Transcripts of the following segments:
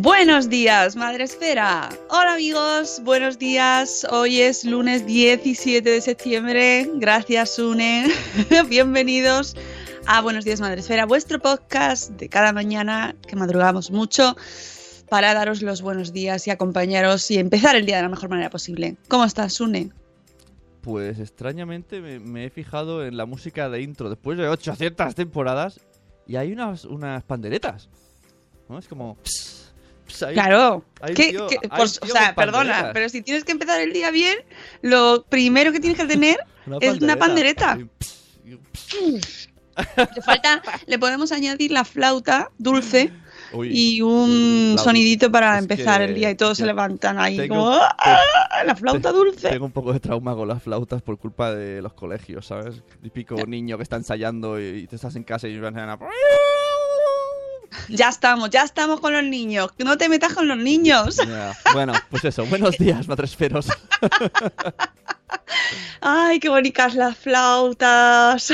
Buenos días, Madre Esfera. Hola amigos, buenos días. Hoy es lunes 17 de septiembre. Gracias, Sune. Bienvenidos a Buenos días, Madre Esfera, vuestro podcast de cada mañana que madrugamos mucho para daros los buenos días y acompañaros y empezar el día de la mejor manera posible. ¿Cómo estás, Sune? Pues extrañamente me, me he fijado en la música de intro después de 800 temporadas y hay unas, unas panderetas. ¿no? Es como... Claro. hay ¿Qué- tío- qué- hay pues, o tío sea, con perdona, pero si tienes que empezar el día bien, lo primero que tienes que tener es una pandereta. Le falta, le podemos añadir la flauta dulce Uy, y un sonidito para es empezar el día y todos se levantan ahí tengo- como ¡ah! la flauta dulce. Tengo un poco de trauma con las flautas por culpa de los colegios, ¿sabes? Típico niño que está ensayando y, y te estás en casa y van a... Ya estamos, ya estamos con los niños. No te metas con los niños. Bueno, pues eso. Buenos días, matresferos. Ay, qué bonitas las flautas.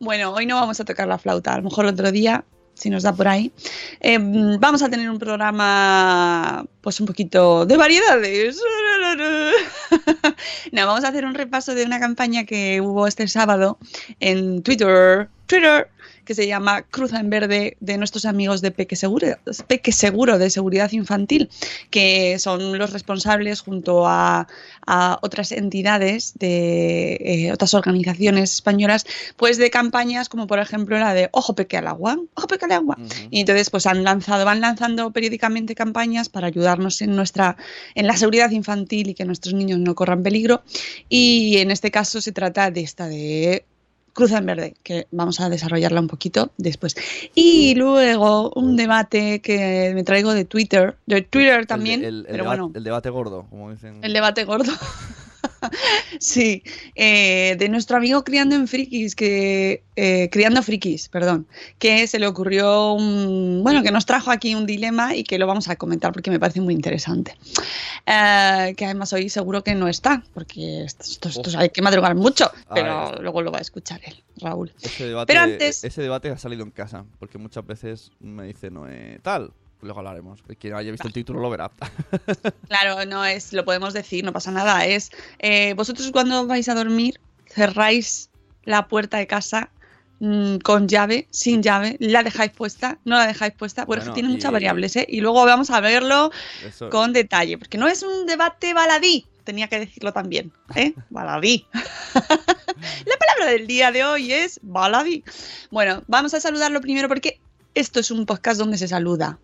bueno, hoy no vamos a tocar la flauta, a lo mejor otro día, si nos da por ahí. Eh, vamos a tener un programa, pues un poquito de variedades. no, vamos a hacer un repaso de una campaña que hubo este sábado en Twitter. Twitter que se llama Cruza en Verde de nuestros amigos de Peque Seguro, Peque Seguro de Seguridad Infantil, que son los responsables junto a, a otras entidades de eh, otras organizaciones españolas, pues de campañas como por ejemplo la de Ojo Peque al agua, Ojo Peque al agua. Y entonces pues han lanzado, van lanzando periódicamente campañas para ayudarnos en nuestra, en la seguridad infantil y que nuestros niños no corran peligro. Y en este caso se trata de esta de Cruza en Verde, que vamos a desarrollarla un poquito después. Y luego un debate que me traigo de Twitter, de Twitter también, El, el- el pero deba- bueno, el debate gordo, como dicen. el debate gordo. sí, eh, de nuestro amigo Criando en Frikis, que eh, Criando Frikis, perdón, que se le ocurrió un, bueno, que nos trajo aquí un dilema y que lo vamos a comentar porque me parece muy interesante. Eh, que además hoy seguro que no está, porque esto, esto- esto hay que madrugar mucho, pero luego lo va a escuchar él, Raúl. Ese debate, Pero antes- ese debate ha salido en casa, porque muchas veces me dice no tal. Luego hablaremos. Quien haya visto el título lo verá. Claro, no es, lo podemos decir, no pasa nada. Es eh, vosotros cuando vais a dormir cerráis la puerta de casa mm, con llave, sin llave, la dejáis puesta, no la dejáis puesta, bueno, Bueno, tiene muchas variables, ¿eh? Y luego vamos a verlo Eso- con detalle, porque no es un debate baladí, tenía que decirlo también, ¿eh? Baladí. la palabra del día de hoy es baladí. Bueno, vamos a saludarlo primero porque esto es un podcast donde se saluda.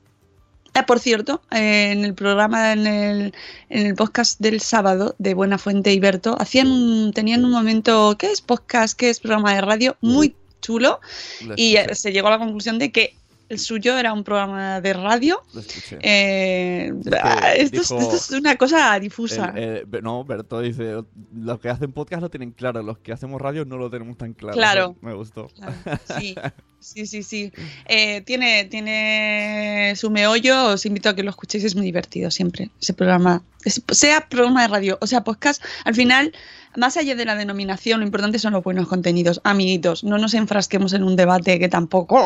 Ah, por cierto, eh, en el programa, en el, en el podcast del sábado de Buena Fuente y Berto, hacían un- tenían un momento, ¿qué es podcast? ¿Qué es programa de radio? Muy chulo. Lo Y eh, se llegó a la conclusión de que el suyo era un programa de radio. lo escuché. Eh, Es que ah, esto, es, dijo esto es una cosa difusa. El- eh, no, Berto dice, los que hacen podcast lo tienen claro, los que hacemos radio no lo tenemos tan claro. Claro. Me gustó. Claro, Sí, sí, sí, sí. Eh, tiene, tiene su meollo, os invito a que lo escuchéis, es muy divertido siempre, ese programa. Sea programa de radio o sea podcast, al final, más allá de la denominación, lo importante son los buenos contenidos. Amiguitos, no nos enfrasquemos en un debate que tampoco...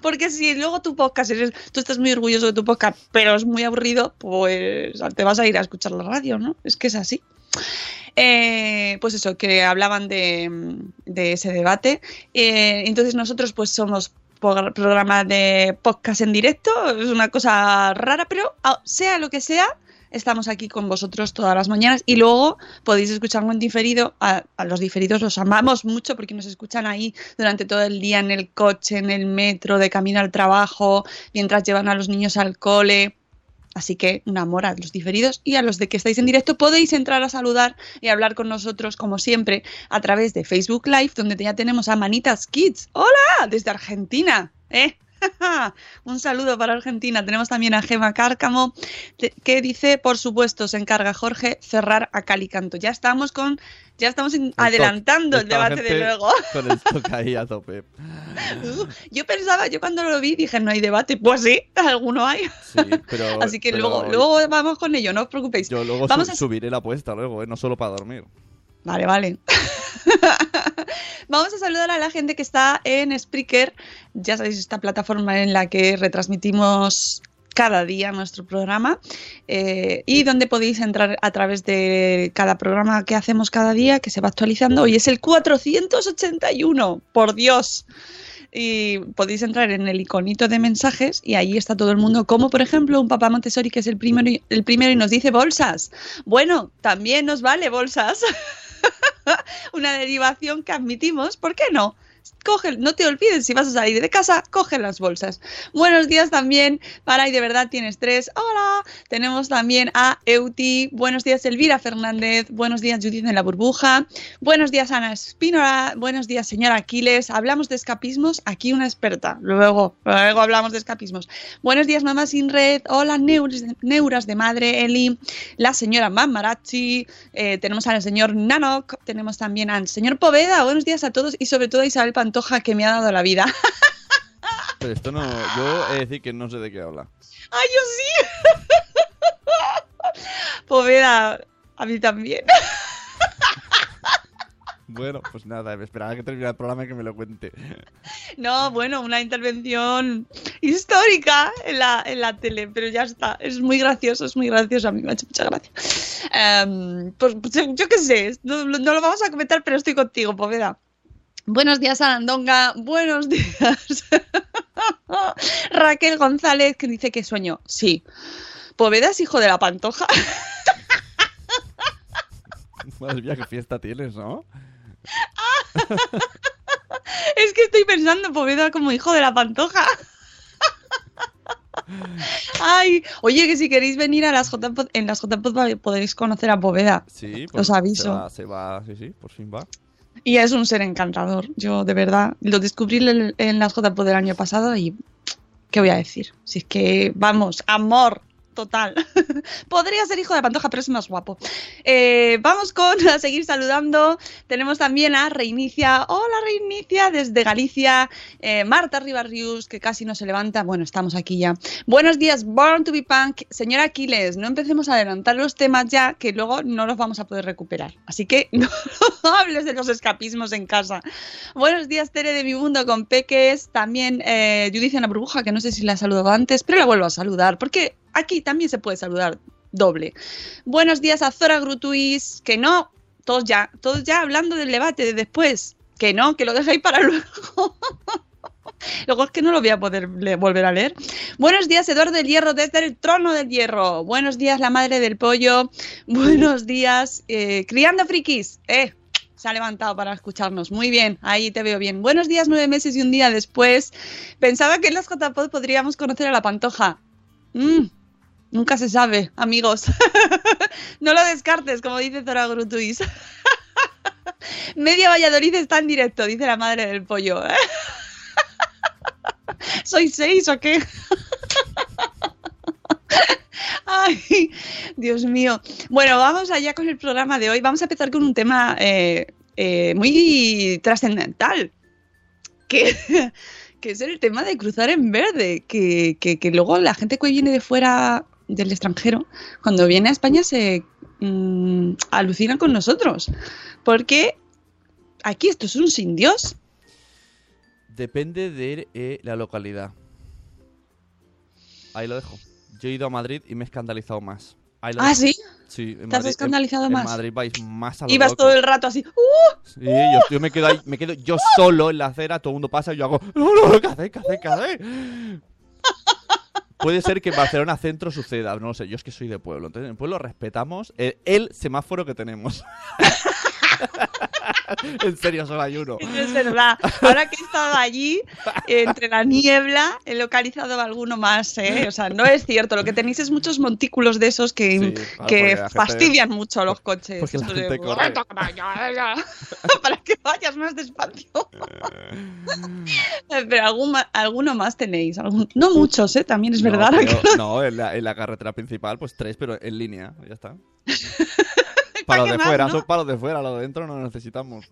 Porque si luego tu podcast eres, tú estás muy orgulloso de tu podcast, pero es muy aburrido, pues te vas a ir a escuchar la radio, ¿no? Es que es así. Eh, pues eso, que hablaban de, de ese debate. Eh, entonces nosotros pues somos programa de podcast en directo, es una cosa rara, pero ah, sea lo que sea, estamos aquí con vosotros todas las mañanas y luego podéis escucharlo en diferido. A, a los diferidos los amamos mucho porque nos escuchan ahí durante todo el día en el coche, en el metro, de camino al trabajo, mientras llevan a los niños al cole. Así que un amor a los diferidos y a los de que estáis en directo podéis entrar a saludar y hablar con nosotros como siempre a través de Facebook Live donde ya tenemos a Manitas Kids. Hola, desde Argentina. ¿eh? Un saludo para Argentina. Tenemos también a Gema Cárcamo que dice, por supuesto, se encarga Jorge cerrar a Calicanto. Ya estamos con, ya estamos stock. adelantando el debate de luego. Con el stock ahí a tope. Yo pensaba, yo cuando lo vi dije, no hay debate. Pues sí, alguno hay. Sí, pero. Así que pero luego, luego vamos con ello, no os preocupéis. Yo luego Vamos su- a- subiré la apuesta luego, ¿eh? no solo para dormir. Vale, vale. Vamos a saludar a la gente que está en Spreaker. Ya sabéis, esta plataforma en la que retransmitimos cada día nuestro programa eh, y donde podéis entrar a través de cada programa que hacemos cada día, que se va actualizando. Hoy es el 481, por Dios. Y podéis entrar en el iconito de mensajes y ahí está todo el mundo, como por ejemplo un papá Montessori que es el primero el primero y nos dice bolsas. Bueno, también nos vale bolsas. una derivación que admitimos, ¿por qué no? Coge, no te olvides, si vas a salir de casa, coge las bolsas. Buenos días también para y de verdad tienes tres. Hola, tenemos también a Euti. Buenos días Elvira Fernández. Buenos días Judith en la burbuja. Buenos días Ana Espínola. Buenos días señora Aquiles. Hablamos de escapismos. Aquí una experta. Luego, luego hablamos de escapismos. Buenos días mamá sin red. Hola neuras, de madre Eli. La señora Mamarachi. Eh, tenemos al señor Nanok. Tenemos también al señor Poveda. Buenos días a todos y sobre todo a Isabel Pantoja que me ha dado la vida. Pero esto no. Yo he de decir que no sé de qué habla. ¡Ay, yo sí! Poveda, a mí también. Bueno, pues nada, me esperaba que terminara el programa y que me lo cuente. No, bueno, una intervención histórica en la, en la tele, pero ya está. Es muy gracioso, es muy gracioso. A mí me ha hecho mucha gracia. Em, pues, pues, yo qué sé, no, no lo vamos a comentar, pero estoy contigo, Poveda. Buenos días, Arandonga. Buenos días. Raquel González, que dice que sueño. Sí. Poveda es hijo de la pantoja. Madre mía, qué fiesta tienes, ¿no? Es que estoy pensando en Poveda como hijo de la pantoja. Ay, oye, que si queréis venir a las JPod, en las JPod podréis conocer a Poveda. Sí, Os aviso. Se va, se va, sí, sí, por fin va. Y es un ser encantador. Yo, de verdad, lo descubrí en, las JPod del año pasado y. ¿Qué voy a decir? Si es que, vamos, amor total. Podría ser hijo de Pantoja, pero es más guapo. Eh, vamos con a seguir saludando. Tenemos también a Reinicia. Hola Reinicia, desde Galicia. Eh, Marta Ribarrius, que casi no se levanta. Bueno, estamos aquí ya. Buenos días, Born to be Punk. Señora Aquiles, no empecemos a adelantar los temas ya, que luego no los vamos a poder recuperar. Así que no hables de los escapismos en casa. Buenos días, Tere de mi mundo con Peques. También eh, Judith en la burbuja, que no sé si la he saludado antes, pero la vuelvo a saludar, porque aquí también se puede saludar doble. Buenos días a Zora Grutuis, que no, todos ya, todos ya hablando del debate de después, que no, que lo dejéis para luego. Luego es que no lo voy a poder volver a leer. Buenos días, Eduardo del Hierro, desde el trono del hierro. Buenos días, la madre del pollo. Buenos días, eh, criando frikis. Eh, Se ha levantado para escucharnos. Muy bien, ahí te veo bien. Buenos días, nueve meses y un día después. Pensaba que en las JPod podríamos conocer a la Pantoja. Mm, nunca se sabe, amigos. no lo descartes, como dice Zora Grutuis. Media Valladolid está en directo, dice la madre del pollo. ¿Soy seis o qué? Ay, Dios mío. Bueno, vamos allá con el programa de hoy. Vamos a empezar con un tema eh, eh, muy trascendental, que, que es el tema de cruzar en verde, que, que- que luego la gente que viene de fuera del extranjero, cuando viene a España se mm, alucina con nosotros, porque aquí esto es un sin Dios. Depende de eh, la localidad. Ahí lo dejo. Yo he ido a Madrid y me he escandalizado más. Ahí lo Ah, dejo. sí, Sí, en ¿Te has Madrid- escandalizado en- más? En Madrid vais más a lo ibas loco. todo el rato así. ¡uh! Sí, yo, yo me quedo ahí, me quedo yo solo en la acera, todo el mundo pasa y yo hago, no, no, ¿qué hacéis, qué hacéis, qué? Puede ser que en Barcelona centro suceda, no lo sé, yo es que soy de pueblo, entonces en el pueblo respetamos el, el semáforo que tenemos. en serio, solo hay uno. Eso es verdad. Ahora que he estado allí, entre la niebla, he localizado alguno más, ¿eh? O sea, no es cierto. Lo que tenéis es muchos montículos de esos que, Sí, claro, que la gente- fastidian mucho a los coches. porque la gente Para que vayas más despacio. Pero algún alguno más tenéis. algún- No muchos, ¿eh? También es verdad. No, que pero- no, en la, en la carretera principal, pues tres, pero en línea, ya está. Para los de más, fuera, no? son para los de fuera, los de dentro no necesitamos.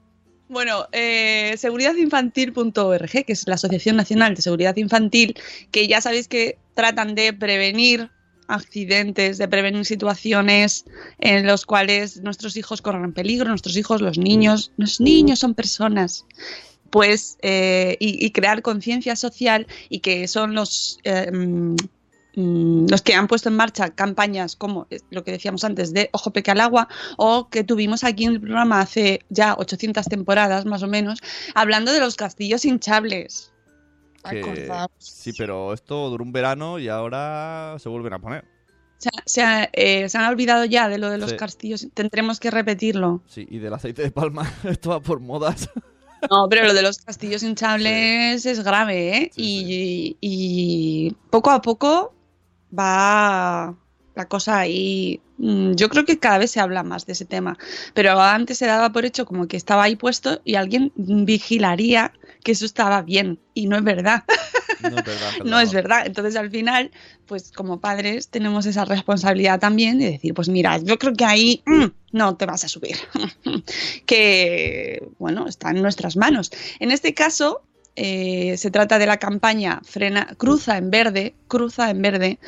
Bueno, eh, seguridadinfantil.org, que es la Asociación Nacional de Seguridad Infantil, que ya sabéis que tratan de prevenir accidentes, de prevenir situaciones en los cuales nuestros hijos corran peligro, nuestros hijos, los niños, los niños son personas, pues, eh, y, y crear conciencia social y que son los... eh, los que han puesto en marcha campañas como eh, lo que decíamos antes de Ojo Peque al Agua o que tuvimos aquí en el programa hace ya 800 temporadas más o menos, hablando de los castillos hinchables. Que- sí, pero esto duró un verano y ahora se vuelven a poner. Se, se ha- eh, se han olvidado ya de lo de los Sí. castillos. Tendremos que repetirlo. Sí, y del aceite de palma, esto va por modas. No, pero lo de los castillos hinchables es grave, ¿eh? Sí, y, y poco a poco va la cosa ahí. mm, Yo creo que cada vez se habla más de ese tema, pero antes se daba por hecho como que estaba ahí puesto y alguien vigilaría que eso estaba bien y no es verdad. No es verdad. No es verdad. Entonces, al final, pues como padres tenemos esa responsabilidad también de decir, pues mira, yo creo que ahí mm, no te vas a subir. que, bueno, está en nuestras manos. En este caso, eh, se trata de la campaña Frena, Cruza en Verde, Cruza en Verde,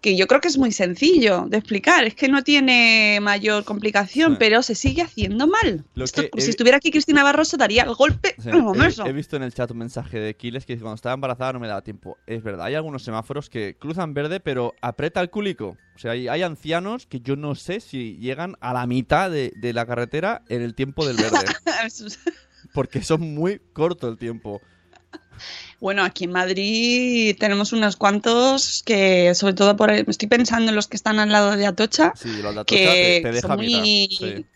que yo creo que es muy sencillo de explicar. Es que no tiene mayor complicación, Sí. pero se sigue haciendo mal. Esto, he si vi- estuviera aquí Cristina Barroso, daría el golpe Sí, he, he visto en el chat un mensaje de Kiles que dice cuando estaba embarazada no me daba tiempo. Es verdad, hay algunos semáforos que cruzan verde pero aprieta el cúlico. O sea, hay, hay ancianos que yo no sé si llegan a la mitad de, de la carretera en el tiempo del verde. porque son muy corto el tiempo. Bueno, aquí en Madrid tenemos unos cuantos que, sobre todo por estoy pensando en los que están al lado de Atocha, Sí, los de Atocha que te, te deja son, a muy, Sí.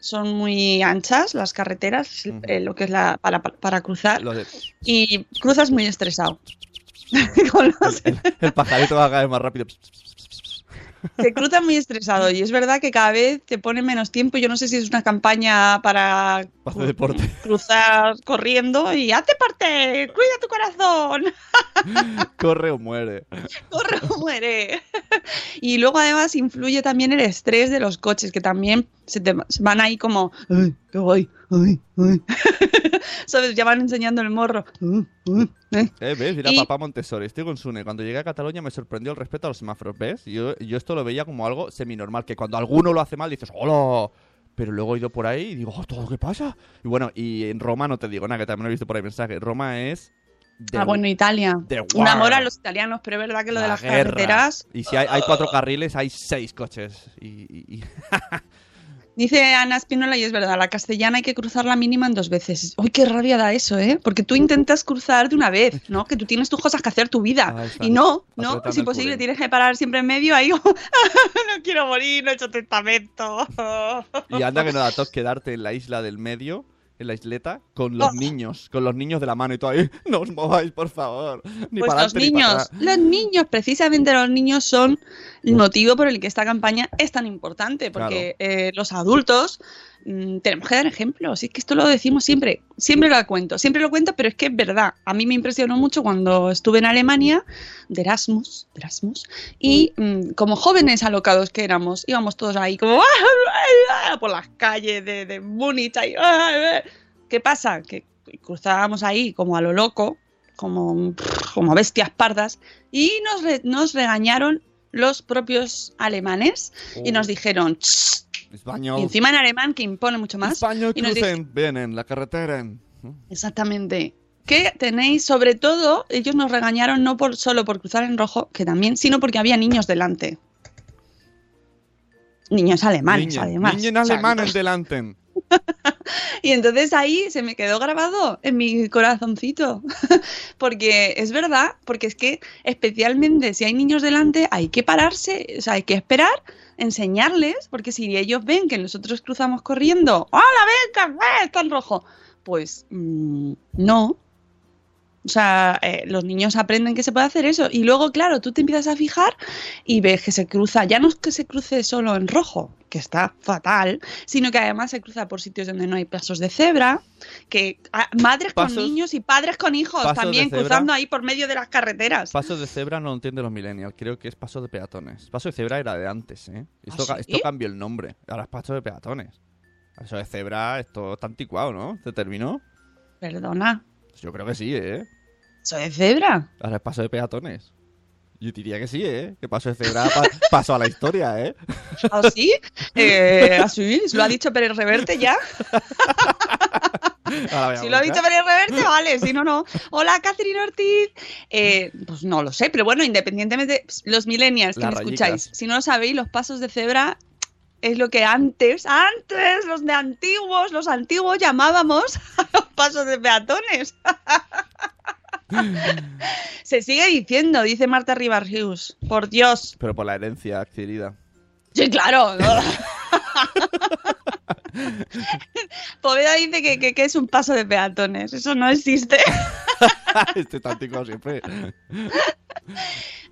son muy anchas las carreteras, eh, lo que es la para, para cruzar, de- y cruzas muy estresado. El, el pajarito va cada vez más rápido. Se cruza muy estresado y es verdad que cada vez te pone menos tiempo. Yo no sé si es una campaña para deporte. cruzar corriendo y hazte parte, cuida tu corazón. Corre o muere. corre o muere. Y luego además influye también el estrés de los coches, que también se te se van ahí como, guay, ay, ay. ¿Sabes? Ya van enseñando el morro. "Ay, ay, ay". Eh, ¿Ves? Mira, Y- papá Montessori. Estoy con Sune. Cuando llegué a Cataluña me sorprendió el respeto a los semáforos. ¿Ves? Yo, yo esto lo veía como algo semi-normal. Que cuando alguno lo hace mal dices, ¡hola! Pero luego he ido por ahí y digo, "Oh, ¿todo qué pasa? Y bueno, y en Roma no te digo nada, que también he visto por ahí mensaje. Roma es The- ah, bueno, Italia. Un amor a los italianos, pero es verdad que lo de la las guerra. carreteras. Y si hay, hay cuatro carriles, hay seis coches. Y, y- y- Dice Ana Espinola, y es verdad, la castellana hay que cruzarla mínima en dos veces. Uy, qué rabia da eso, ¿eh? Porque tú intentas cruzar de una vez, ¿no? Que tú tienes tus cosas que hacer tu vida. Está. y no, no, es imposible, tienes que parar siempre en medio ahí. no quiero morir, no he hecho testamento. y anda que no da tos quedarte en la isla del medio, en la isleta, con los Oh. niños, con los niños de la mano y todo ahí. No os mováis, por favor. Ni Pues para los adelante ni para niños, los niños, precisamente los niños son el motivo por el que esta campaña es tan importante, porque eh, los adultos mm, tenemos que dar ejemplos. Y es que esto lo decimos siempre, siempre lo cuento, siempre lo cuento, pero es que es verdad. A mí me impresionó mucho cuando estuve en Alemania de Erasmus, de Erasmus y mm, como jóvenes alocados que éramos, íbamos todos ahí como por las calles de, de Múnich. ahí, ¿Qué pasa? Que cruzábamos ahí como a lo loco, como, como bestias pardas, y nos, re- nos regañaron los propios alemanes y Oh. nos dijeron, "Tss", Español. y encima en alemán que impone mucho más. Español y nos dije- crucen, vienen, la carretera. ¿no? Exactamente. Que tenéis, sobre todo, ellos nos regañaron no por, solo por cruzar en rojo, que también, sino porque había niños delante. Niños alemanes, además. niño en O sea, alemán en delante. Y entonces ahí se me quedó grabado en mi corazoncito. porque es verdad, porque es que especialmente si hay niños delante hay que pararse, o sea, hay que esperar, enseñarles, porque si ellos ven que nosotros cruzamos corriendo, ¡Hola, venga! ¡eh, Está en rojo. Pues mm, no. O sea, eh, los niños aprenden que se puede hacer eso. Y luego, claro, tú te empiezas a fijar y ves que se cruza, ya no es que se cruce solo en rojo, que está fatal, sino que además se cruza por sitios donde no hay pasos de cebra, que ah, madres Pasos- con niños y padres con hijos pasos también cebra. cruzando ahí por medio de las carreteras. Paso de cebra no lo entienden los millennials, creo que es paso de peatones. Paso de cebra era de antes, ¿eh? Esto, ¿Ah, ca- sí? esto cambió el nombre, ahora es paso de peatones. Paso de cebra, esto está anticuado, ¿no? ¿Se terminó? Perdona, Yo creo que sí, ¿eh? ¿eso de cebra? Ahora es paso de peatones. Yo diría que sí, ¿eh? Que paso de cebra pa- pasó a la historia, ¿eh? ¿Ah, sí? Eh, ¿Así? ¿Lo ha dicho Pérez Reverte ya? Si lo ha dicho Pérez Reverte, vale, si no, no. Hola, Catherine Ortiz. Eh, pues no lo sé, pero bueno, independientemente, los millennials que Las me escucháis, si no lo sabéis, los pasos de cebra es lo que antes, antes, los de antiguos, los antiguos llamábamos a los pasos de peatones. Se sigue diciendo, dice Marta Rivas Hughes. Por Dios. Pero por la herencia adquirida. Sí, claro. Poveda dice que, que- que es un paso de peatones. Eso no existe. este anticuado siempre.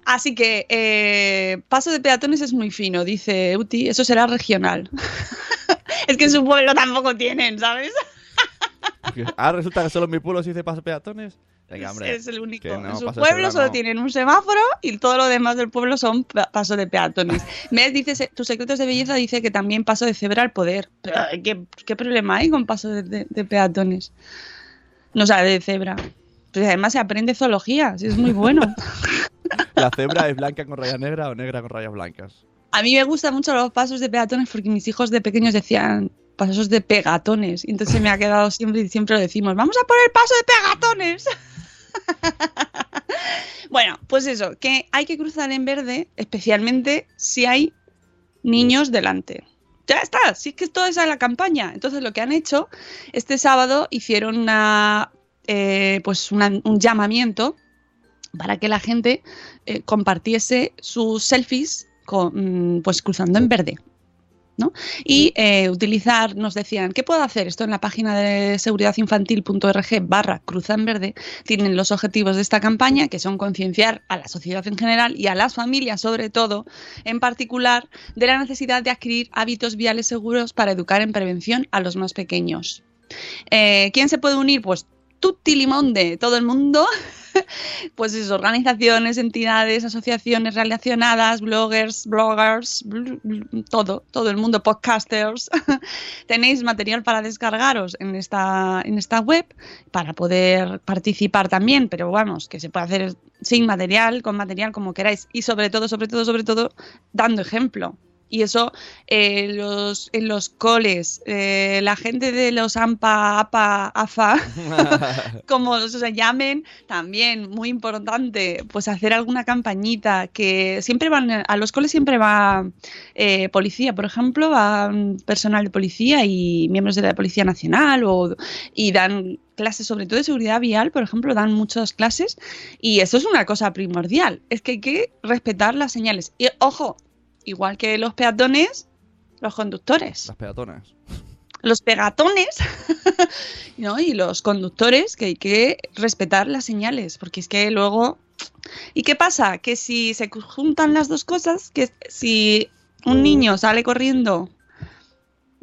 Así que eh, paso de peatones es muy fino, dice Uti. Eso será regional. es que en su pueblo tampoco tienen, ¿sabes? Ah, resulta que solo en mi pueblo se dice paso de peatones. Venga, hombre. es el único. no, en su pueblo solo no. tienen un semáforo y todo lo demás del pueblo son pa- paso de peatones. ¿Ves? Dice, tus secretos de belleza dice que también paso de cebra al poder. ¿qué, qué problema hay con paso de, de- de peatones? No sabe de cebra. Pues además se aprende zoología, es muy bueno. ¿La cebra es blanca con rayas negras o negra con rayas blancas? A mí me gustan mucho los pasos de peatones porque mis hijos de pequeños decían pasos de pegatones. Y entonces se me ha quedado siempre y siempre lo decimos, vamos a poner paso de pegatones. bueno, pues eso, que hay que cruzar en verde, especialmente si hay niños delante. Ya está, sí que toda esa es la campaña. Entonces lo que han hecho, este sábado hicieron una, eh, pues una- un llamamiento para que la gente eh, compartiese sus selfies con, mm, pues cruzando en verde. ¿no? Y eh, utilizar, nos decían, ¿qué puedo hacer? Esto en la página de seguridadinfantil.org barra cruza en verde tienen los objetivos de esta campaña, que son concienciar a la sociedad en general y a las familias sobre todo, en particular, de la necesidad de adquirir hábitos viales seguros para educar en prevención a los más pequeños. Eh, ¿Quién se puede unir? Pues tutti limón de todo el mundo, pues es organizaciones, entidades, asociaciones relacionadas, bloggers, bloggers, bl- bl- todo, todo el mundo, podcasters. Tenéis material para descargaros en esta, en esta web para poder participar también, pero vamos, que se puede hacer sin material, con material como queráis y sobre todo, sobre todo, sobre todo, dando ejemplo. Y eso eh, los, en los coles, eh, la gente de los AMPA, APA, AFA, como se llamen, también muy importante, pues hacer alguna campañita que siempre van, a los coles siempre va eh, policía, por ejemplo, va personal de policía y miembros de la Policía Nacional o, y dan clases sobre todo de seguridad vial, por ejemplo, dan muchas clases y eso es una cosa primordial, es que hay que respetar las señales. Y ojo, igual que los peatones, los conductores. Las peatonas. Los pegatones ¿no? y los conductores, que hay que respetar las señales, porque es que luego... ¿Y qué pasa? Que si se juntan las dos cosas, que si un niño sale corriendo,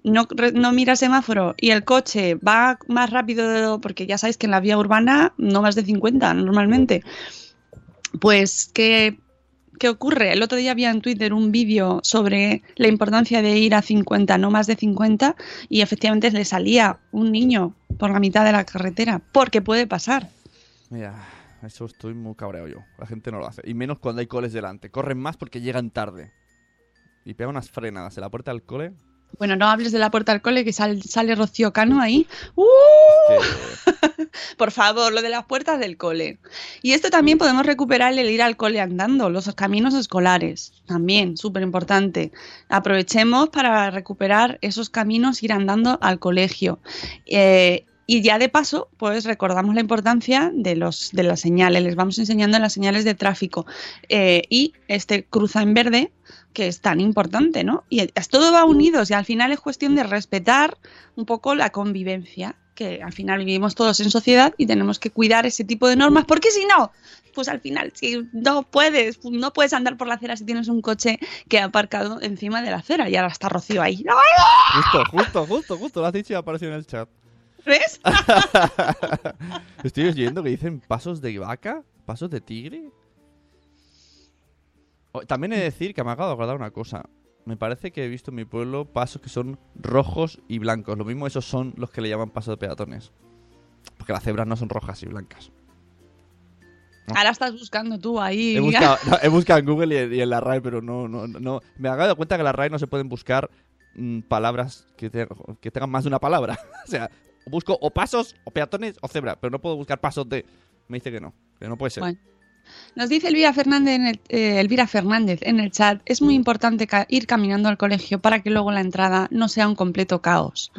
no, no mira semáforo y el coche va más rápido, porque ya sabéis que en la vía urbana no más de 50 normalmente, pues que ¿Qué ocurre? El otro día había en Twitter un vídeo sobre la importancia de ir a 50, no más de 50, y efectivamente le salía un niño por la mitad de la carretera, porque puede pasar. Mira, eso estoy muy cabreado yo. La gente no lo hace. Y menos cuando hay coles delante. Corren más porque llegan tarde. Y pegan unas frenadas en la puerta del cole. Bueno, no hables de la puerta del cole, que sal- sale Rocío Cano ahí. ¡Uh! Por favor, lo de las puertas del cole. Y esto también podemos recuperar el ir al cole andando, los caminos escolares, también, súper importante. Aprovechemos para recuperar esos caminos, ir andando al colegio. Eh, y ya de paso, pues recordamos la importancia de, los, de las señales, les vamos enseñando las señales de tráfico. Eh, y este cruza en verde, que es tan importante, ¿no? Y todo va unidos y al final es cuestión de respetar un poco la convivencia, que al final vivimos todos en sociedad y tenemos que cuidar ese tipo de normas, porque si no, pues al final, si no puedes, no puedes andar por la acera si tienes un coche que ha aparcado encima de la acera y ahora está Rocío ahí. Justo, justo, justo, justo. Lo has dicho y ha aparecido en el chat. ¿Ves? Estoy oyendo que dicen pasos de vaca, pasos de tigre. Oh, También he de decir que me acabo de acordar una cosa. Me parece que he visto en mi pueblo pasos que son rojos y blancos. Lo mismo esos son los que le llaman pasos de peatones. Porque las cebras no son rojas y blancas. Ahora estás buscando tú ahí. He buscado, no, he buscado en Google y, en- y en la RAE, pero no, no, no-. Me he dado cuenta que en la RAE no se pueden buscar mm, palabras que, te- que tengan más de una palabra. o sea, busco o pasos, o peatones, o cebra, pero no puedo buscar pasos de... Me dice que no, que no puede ser. Bueno. Nos dice Elvira Fernández, en el, eh, Elvira Fernández en el chat, es muy importante ca- ir caminando al colegio para que luego la entrada no sea un completo caos.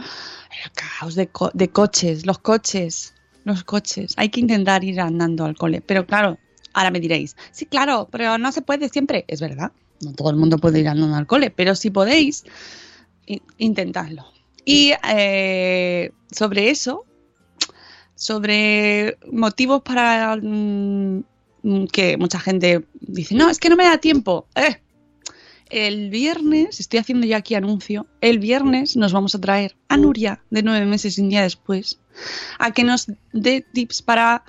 El caos de, co- de coches, los coches, los coches. Hay que intentar ir andando al cole. Pero claro, ahora me diréis, sí, claro, pero no se puede siempre. Es verdad, no todo el mundo puede ir andando al cole, pero si podéis, intentadlo. Y eh, sobre eso, sobre motivos para mm, mm, que mucha gente dice, no, es que no me da tiempo. Eh, El viernes, estoy haciendo ya aquí anuncio, el viernes nos vamos a traer a Nuria de nueve meses y un día después a que nos dé tips para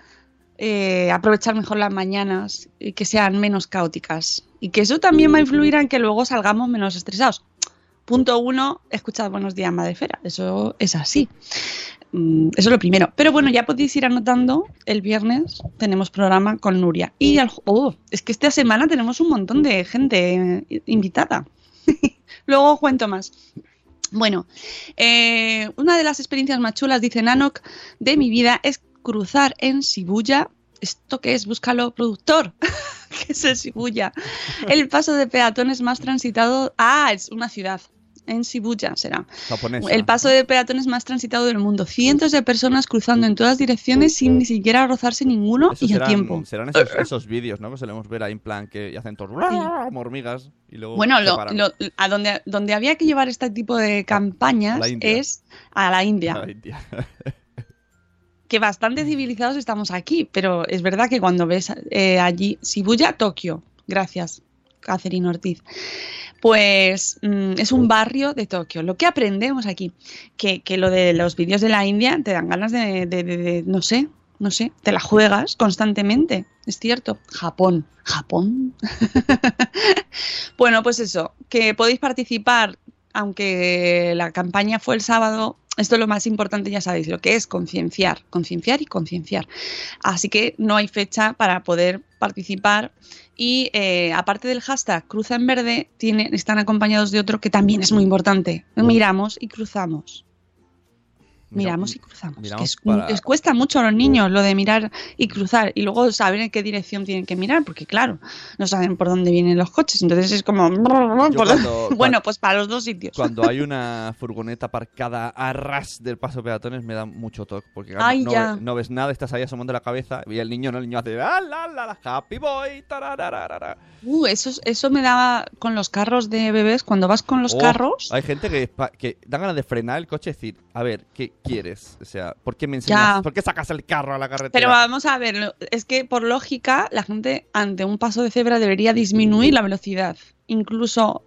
eh, aprovechar mejor las mañanas y que sean menos caóticas. Y que eso también va a influir en que luego salgamos menos estresados. Punto uno, escuchad Buenos Días Madrefera. Eso es así. Mm, Eso es lo primero. Pero bueno, ya podéis ir anotando. El viernes tenemos programa con Nuria. Y al- oh, es que esta semana tenemos un montón de gente eh, invitada. Luego os cuento más. Bueno, eh, una de las experiencias más chulas, dice Nanok, de mi vida es cruzar en Shibuya. ¿Esto qué es? Búscalo, productor. ¿Qué es el Shibuya? El paso de peatones más transitado. Ah, es una ciudad. En Shibuya será. Japonesa. El paso de peatones más transitado del mundo. Cientos de personas cruzando en todas direcciones sin ni siquiera rozarse ninguno y a serán, tiempo. serán esos, esos vídeos, ¿no? Que solemos ver ahí en plan que hacen todos como hormigas y luego Bueno, lo- lo- a donde, donde había que llevar este tipo de campañas es a la India. A la India. que bastante civilizados estamos aquí, pero es verdad que cuando ves eh, allí Shibuya, Tokio, gracias, Catherine Ortiz, pues mm, es un barrio de Tokio. Lo que aprendemos aquí, que, que lo de los vídeos de la India te dan ganas de, de- no sé, no sé, te la juegas constantemente, es cierto. Japón, Japón. bueno, pues eso, que podéis participar, aunque la campaña fue el sábado, esto es lo más importante, ya sabéis, lo que es concienciar, concienciar y concienciar. Así que no hay fecha para poder participar. Y eh, aparte del hashtag Cruza en Verde, tiene, están acompañados de otro que también es muy importante. Miramos y cruzamos. Miramos y cruzamos. miramos que es- para- les cuesta mucho a los niños lo de mirar y cruzar y luego saber en qué dirección tienen que mirar, porque claro, no saben por dónde vienen los coches. Entonces es como. Cuando- bueno, pues para los dos sitios. Cuando hay una furgoneta aparcada a ras del paso de peatones me da mucho toque. Porque Ay, no, ya. ve- no ves nada, estás ahí asomando la cabeza y el niño no, el niño hace "Ah, la, la, la, happy boy, tarararara". Uh, eso, es- eso me daba con los carros de bebés. Cuando vas con los Oh, carros. Hay gente que, que dan ganas de frenar el coche y decir, a ver, ¿qué quieres? O sea, ¿por qué me enseñas? Ya. ¿Por qué sacas el carro a la carretera? Pero vamos a ver, es que por lógica la gente ante un paso de cebra debería disminuir la velocidad, incluso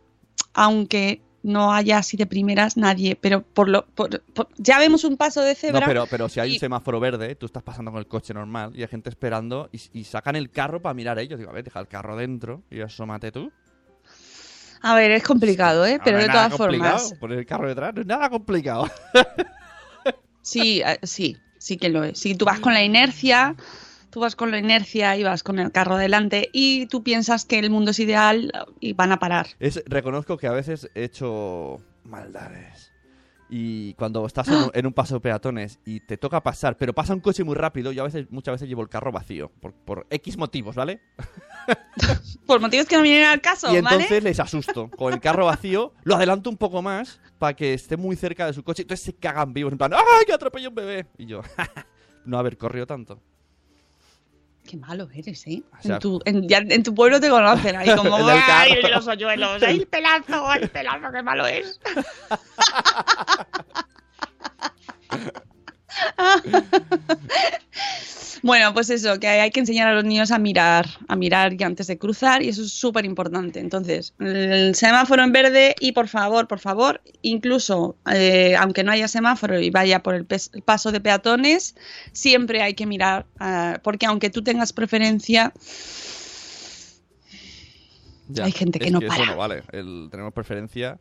aunque no haya así de primeras nadie, pero por lo por- por- ya vemos un paso de No, cebra. pero, pero si hay y- un semáforo verde, tú estás pasando con el coche normal y hay gente esperando y, y sacan el carro para mirar a ellos. Digo, a ver, deja el carro dentro y asómate tú. A ver, es complicado, ¿eh? No, Pero no de todas complicado. formas, Poner el carro detrás no es nada complicado. sí, eh, sí, sí que lo es. Si tú vas con la inercia, tú vas con la inercia y vas con el carro delante y tú piensas que el mundo es ideal y van a parar. Es, reconozco que a veces he hecho maldades. Y cuando estás en un, en un paso de peatones y te toca pasar, pero pasa un coche muy rápido, yo a veces, muchas veces llevo el carro vacío, por, por X motivos, ¿vale? Por motivos que no vienen al caso, y ¿vale? entonces les asusto. Con el carro vacío, lo adelanto un poco más para que esté muy cerca de su coche. Entonces se cagan vivos, en plan, ¡ay, que atropellé un bebé! Y yo, no haber corrido tanto. Qué malo eres, ¿eh? O sea- en, tu, en, ya en tu pueblo te conocen ahí como ¡ay, los hoyuelos! ¡Ay, el pelazo! ¡Ay, el pelazo! ¡Qué malo es! Bueno, pues eso, que hay que enseñar a los niños a mirar, a mirar y antes de cruzar, y eso es súper importante. Entonces, el semáforo en verde y por favor, por favor, incluso eh, aunque no haya semáforo y vaya por el, paso de peatones, siempre hay que mirar, ah, porque aunque tú tengas preferencia, Ya, Hay gente que es no eso para. no vale. El, tenemos preferencia.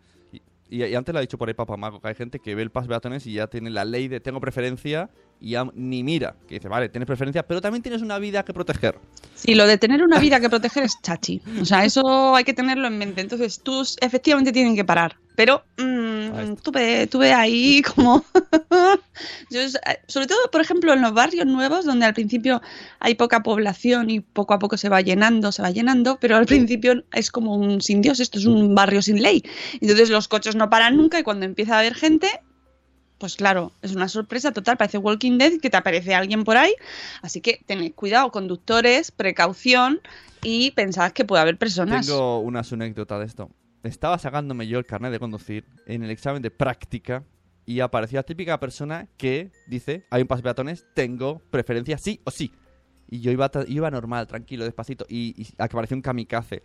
Y, antes lo ha dicho por ahí Papá Mago, que hay gente que ve el paso de peatones y ya tiene la ley de tengo preferencia y ya ni mira. Que dice, vale, tienes preferencia, pero también tienes una vida que proteger. Sí, lo de tener una vida que proteger es chachi. O sea, eso hay que tenerlo en mente. Entonces, tú efectivamente tienen que parar. Pero mm, está. tuve, tuve ahí como... Yo, eh, sobre todo, por ejemplo, en los barrios nuevos, donde al principio hay poca población y poco a poco se va llenando, se va llenando, pero al principio es como un sin Dios, esto es un barrio sin ley. Entonces los coches no paran nunca y cuando empieza a haber gente, pues claro, es una sorpresa total, parece Walking Dead que te aparece alguien por ahí. Así que tened cuidado, conductores, precaución y pensad que puede haber personas. Tengo una su anécdota de esto. Estaba sacándome yo el carnet de conducir en el examen de práctica y apareció la típica persona que dice, hay un paso peatones, tengo preferencia sí o sí. Y yo iba, iba normal, tranquilo, despacito, y, y apareció un kamikaze.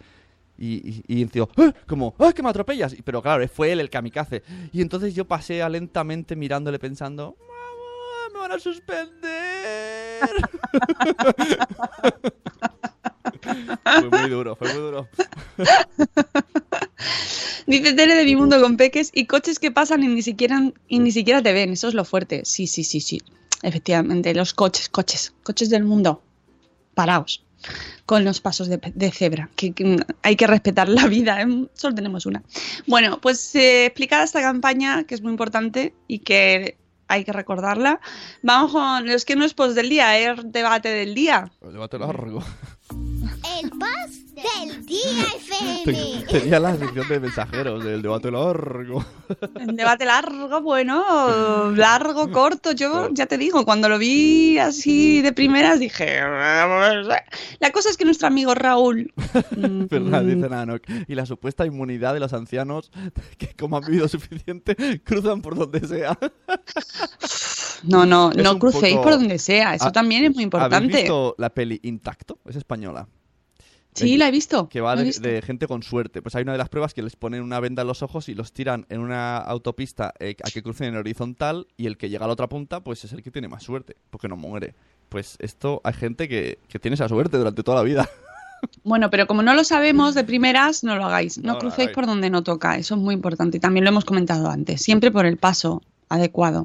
Y, y, y ¡ah! como, ¡ah, que me atropellas! Pero claro, fue él el kamikaze. Y entonces yo pasé lentamente mirándole pensando, ¡Mamá, me van a suspender! fue muy duro, fue muy duro. Dice Tere de mi mundo con peques y coches que pasan y ni siquiera y ni siquiera te ven. Eso es lo fuerte. Sí, sí, sí, sí. Efectivamente, los coches, coches, coches del mundo. Paraos. Con los pasos de, de cebra. Que, que hay que respetar la vida. ¿eh? Solo tenemos una. Bueno, pues eh, explicada esta campaña, que es muy importante y que hay que recordarla. Vamos con los que no es post del día, es debate del día. El debate largo. El post del día FM. Tenía la sección de mensajeros del debate largo. Un debate largo, bueno, largo, corto. Yo ya te digo, cuando lo vi así de primeras dije. La cosa es que nuestro amigo Raúl. mm, Verdad, dice Nanok. Y la supuesta inmunidad de los ancianos que, como han vivido suficiente, cruzan por donde sea. No, no, Es no crucéis poco- por donde sea. Eso Ah, también es muy ¿Habéis importante. visto la peli Intacto? Es española. Sí, la he visto. Que va de, visto. de gente con suerte. Pues hay una de las pruebas que les ponen una venda en los ojos y los tiran en una autopista eh, a que crucen en horizontal y el que llega a la otra punta pues es el que tiene más suerte, porque no muere. Pues esto hay gente que, que tiene esa suerte durante toda la vida. Bueno, pero como no lo sabemos de primeras, no lo hagáis. No, No crucéis por donde no toca. Eso es muy importante. Y también lo hemos comentado antes. Siempre por el paso adecuado.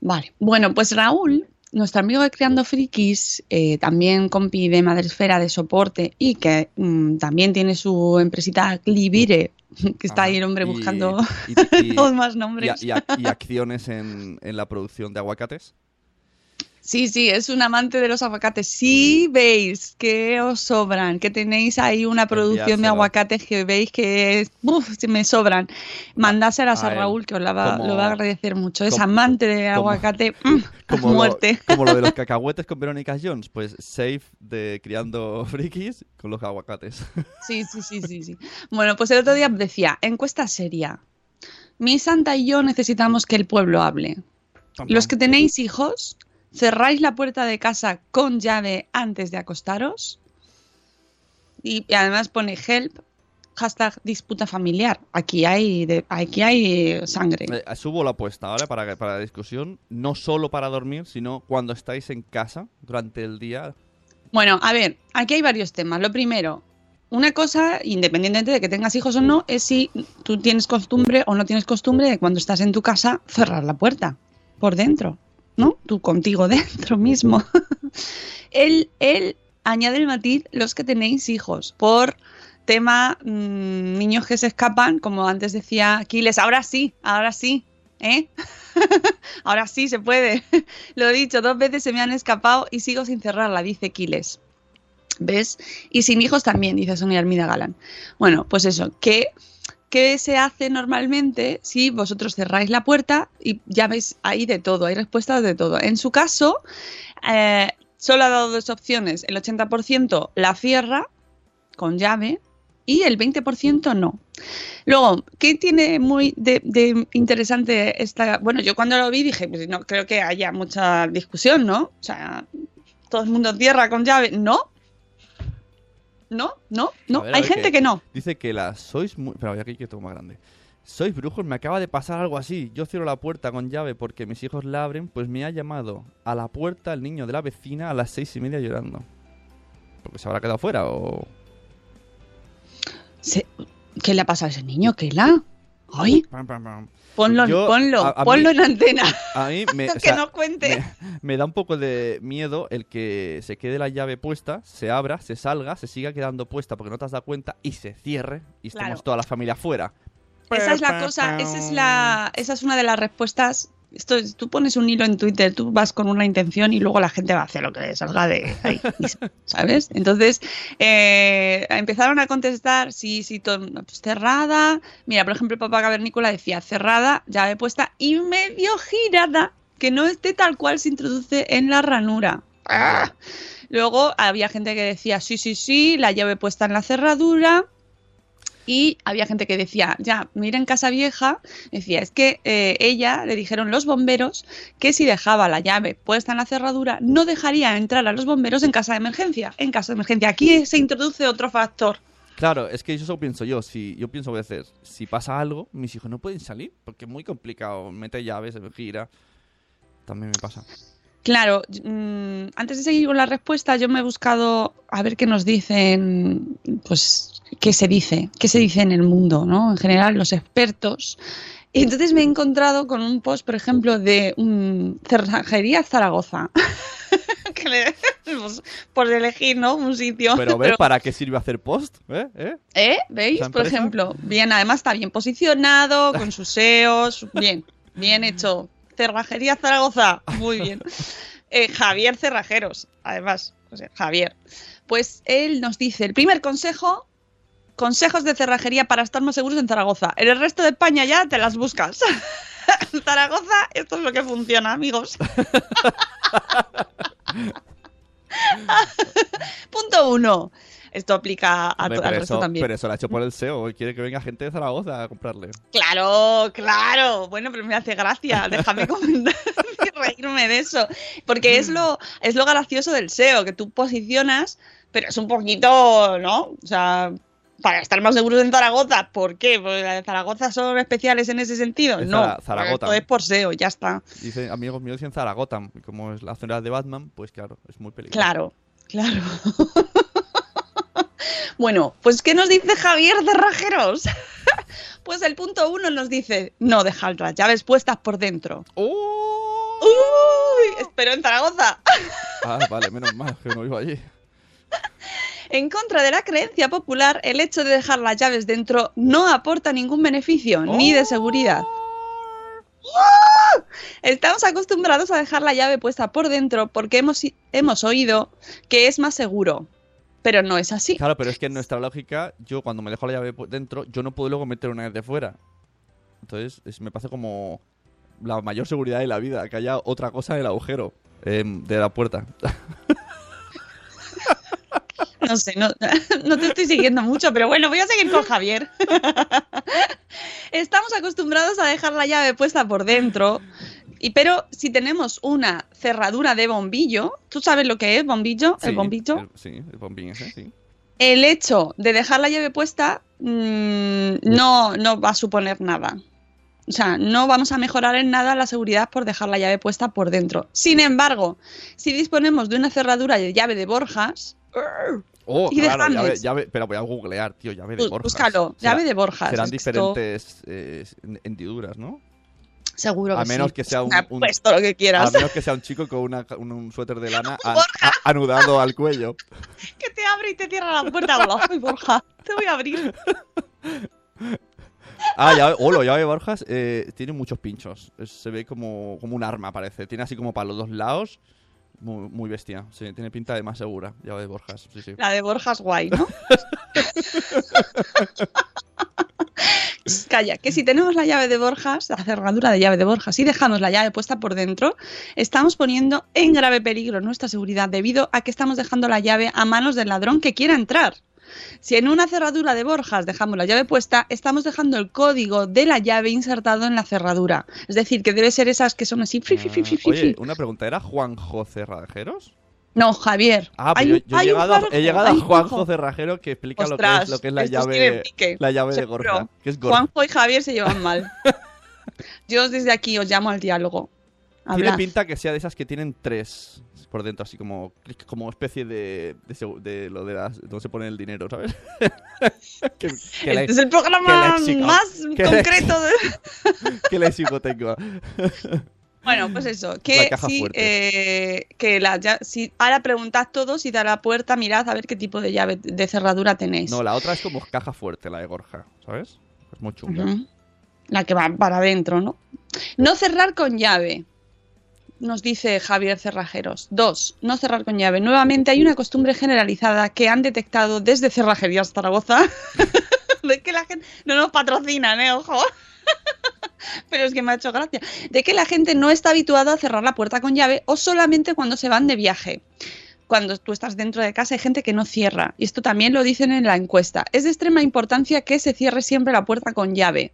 Vale, bueno, pues Raúl, nuestro amigo de Creando Frikis, eh, también compi de Madresfera de soporte y que mm, también tiene su empresita Libire, que está ahí el hombre buscando y- y- todos más nombres. y acciones en, en la producción de aguacates. Sí, sí, es un amante de los aguacates. Sí veis que os sobran, que tenéis ahí una producción de aguacates que veis que uf, me sobran. Mandáselas a. Raúl, que os la va, Como- lo va a agradecer mucho. Es como- amante de como- aguacate mm, Como lo, muerte. como lo de los cacahuetes con Verónica Jones, pues safe de criando frikis con los aguacates. Sí, sí, sí, sí, sí. Bueno, pues el otro día decía, encuesta seria. Mi santa y yo necesitamos que el pueblo hable. Los que tenéis hijos, cerráis la puerta de casa con llave antes de acostaros. Y, y además pone help, hashtag disputa familiar. Aquí hay, de- aquí hay sangre. Eh, subo la apuesta, ¿vale? Para, para la discusión, no solo para dormir, sino cuando estáis en casa durante el día. Bueno, a ver, aquí hay varios temas. Lo primero, una cosa, independientemente de que tengas hijos o no, es si tú tienes costumbre o no tienes costumbre de cuando estás en tu casa cerrar la puerta por dentro, ¿no? Tú contigo dentro mismo. él, él añade el matiz los que tenéis hijos por tema mm, niños que se escapan, como antes decía Aquiles, ahora sí, ahora sí, ¿eh? ahora sí se puede. Lo he dicho, dos veces se me han escapado y sigo sin cerrarla, dice Quiles. ¿Ves? Y sin hijos también, dice Sonia Armida Galán. Bueno, pues eso, ¿qué, ¿qué se hace normalmente si vosotros cerráis la puerta y ya veis ahí de todo, hay respuestas de todo? En su caso, eh, solo ha dado dos opciones. El 80% la cierra con llave y el 20% no. Luego, ¿qué tiene muy de, interesante esta? Bueno, yo cuando lo vi dije, pues no creo que haya mucha discusión, ¿no? O sea, todo el mundo cierra con llave. No. No, no, no. Ver, Hay gente que no. Dice que la sois muy. Pero aquí que tengo más grande. Sois brujos, me acaba de pasar algo así. Yo cierro la puerta con llave porque mis hijos la abren, pues me ha llamado a la puerta el niño de la vecina a las seis y media llorando. Porque se habrá quedado fuera o. Se- ¿Qué le ha pasado a ese niño? ¿Qué la? Ay, Pam, pam, pam. ponlo, Yo, ponlo, a- a ponlo mí- en antena. A mí me, o que sea, no cuente. me, me da un poco de miedo el que se quede la llave puesta, se abra, se salga, se siga quedando puesta porque no te has dado cuenta y se cierre y estemos Claro. toda la familia fuera. Esa es la cosa, esa es la, esa es una de las respuestas. Esto es- tú pones un hilo en Twitter, tú vas con una intención y luego la gente va a hacer lo que le salga de ahí, ¿sabes? Entonces eh, empezaron a contestar, sí, sí, to- pues, cerrada. Mira, por ejemplo, el papá cavernícola decía cerrada, llave puesta y medio girada, que no esté tal cual se introduce en la ranura. ¡Ah! Luego había gente que decía sí, sí, sí, la llave puesta en la cerradura. Y había gente que decía, ya, mira en casa vieja, decía, es que eh, ella le dijeron los bomberos que si dejaba la llave puesta en la cerradura, no dejaría entrar a los bomberos en casa de emergencia. En caso de emergencia. Aquí se introduce otro factor. Claro, es que eso pienso yo. Si yo pienso a veces, si pasa algo, mis hijos no pueden salir porque es muy complicado. Mete llaves, gira. También me pasa. Claro, mm, antes de seguir con la respuesta, yo me he buscado a ver qué nos dicen, pues, qué se dice, qué se dice en el mundo, ¿no? En general, los expertos. Y entonces me he encontrado con un post, por ejemplo, de cerrajería Zaragoza. que le, pues, por elegir, ¿no? Un sitio. Pero ¿ves para qué sirve hacer post? ¿Eh? ¿Eh? ¿Eh? ¿Veis? ¿Esa Por ejemplo, bien, además está bien posicionado, con sus SEOs, bien, bien hecho. Cerrajería Zaragoza, muy bien. Eh, Javier Cerrajeros, además, o sea, Javier. Pues él nos dice, el primer consejo, consejos de cerrajería para estar más seguros en Zaragoza. En el resto de España ya te las buscas. En Zaragoza, esto es lo que funciona, amigos. Punto uno. Esto aplica a Hombre, al resto eso, también. pero eso lo ha hecho por el SEO. y Quiere que venga gente de Zaragoza a comprarle. Claro, claro. Bueno, pero me hace gracia. Déjame comentar y reírme de eso. Porque es lo, es lo gracioso del SEO, que tú posicionas, pero es un poquito, ¿no? O sea, para estar más seguros en Zaragoza. ¿Por qué? ¿Porque las de Zaragoza son especiales en ese sentido? Es no. Zara- Zaragota. Esto es por SEO, ya está. Dice, amigos míos dicen Zaragoza. Como es la zona de Batman, pues claro, es muy peligroso. Claro, claro. bueno, pues ¿qué nos dice Javier Cerrajeros? Pues el punto uno nos dice, no dejar las llaves puestas por dentro. ¡Oh! Uy, espero en Zaragoza. Ah, vale, menos mal que no iba allí. En contra de la creencia popular, el hecho de dejar las llaves dentro no aporta ningún beneficio, ni de seguridad. ¡Oh! Estamos acostumbrados a dejar la llave puesta por dentro porque hemos, hemos oído que es más seguro. Pero no es así. Claro, pero es que en nuestra lógica, yo cuando me dejo la llave dentro, yo no puedo luego meter una vez de fuera. Entonces, es- me parece como la mayor seguridad de la vida, que haya otra cosa en el agujero em, de la puerta. No sé, no, no te estoy siguiendo mucho, pero bueno, voy a seguir con Javier. Estamos acostumbrados a dejar la llave puesta por dentro, y, pero si tenemos una cerradura de bombillo, ¿tú sabes lo que es bombillo? Sí, el bombillo. el- sí, el bombín ese, sí. El hecho de dejar la llave puesta mm, no, no va a suponer nada. O sea, no vamos a mejorar en nada la seguridad por dejar la llave puesta por dentro. Sin embargo, si disponemos de una cerradura de llave de Borjas, Oh, Y claro, dejadme. llave, llave- pero voy a googlear, tío, llave de Borjas. búscalo, llave de Borjas. Serán diferentes eh, hendiduras, ¿no? Seguro que A menos sí. que sea un- un- puesto lo que A quieras. menos que sea un chico con una- un, un suéter de lana a- anudado al cuello. Que te abre y te cierra la puerta. Hola, soy Borja. Te voy a abrir. Ah, llave, oh, la llave de Borjas eh, tiene muchos pinchos. Se ve como, como un arma, parece. Tiene así como para los dos lados. Muy, muy bestia. Sí, tiene pinta de más segura. Llave de Borjas, sí, sí. La de Borjas guay, ¿no? Calla, que si tenemos la llave de Borjas, la cerradura de llave de Borjas, y dejamos la llave puesta por dentro, estamos poniendo en grave peligro nuestra seguridad debido a que estamos dejando la llave a manos del ladrón que quiera entrar. Si en una cerradura de Borjas dejamos la llave puesta, estamos dejando el código de la llave insertado en la cerradura. Es decir, que debe ser esas que son así. fri, fri, fri, oye, una pregunta. ¿Era Juanjo Cerrajeros? No, Javier. Ah, pues Hay yo, he llegado, a- Juanjo, he llegado a Juanjo Cerrajero que explica lo que es, lo que es la llave, la llave de. Gorja. Que es Gorja. Juanjo y Javier se llevan mal. Yo desde aquí os llamo al diálogo. Tiene pinta que sea de esas que tienen tres por dentro, así como, como especie de, de, lo de las, donde se pone el dinero, ¿sabes? que, que Este es el programa más concreto de... qué léxico tengo. Bueno, pues eso, La que si, fuerte. eh, que la, ya- si ahora preguntad todos y da la puerta, mirad a ver qué tipo de llave de cerradura tenéis. No, la otra es como caja fuerte, la de Gorja, ¿sabes? Es muy chunga. La que va para adentro, ¿no? No cerrar con llave. Nos dice Javier Cerrajeros. Dos, no cerrar con llave. Nuevamente hay una costumbre generalizada que han detectado desde Cerrajerías Zaragoza. de que la gente. No nos patrocinan, ¿eh? Ojo. Pero es que me ha hecho gracia. De que la gente no está habituada a cerrar la puerta con llave o solamente cuando se van de viaje. Cuando tú estás dentro de casa hay gente que no cierra. Y esto también lo dicen en la encuesta. Es de extrema importancia que se cierre siempre la puerta con llave.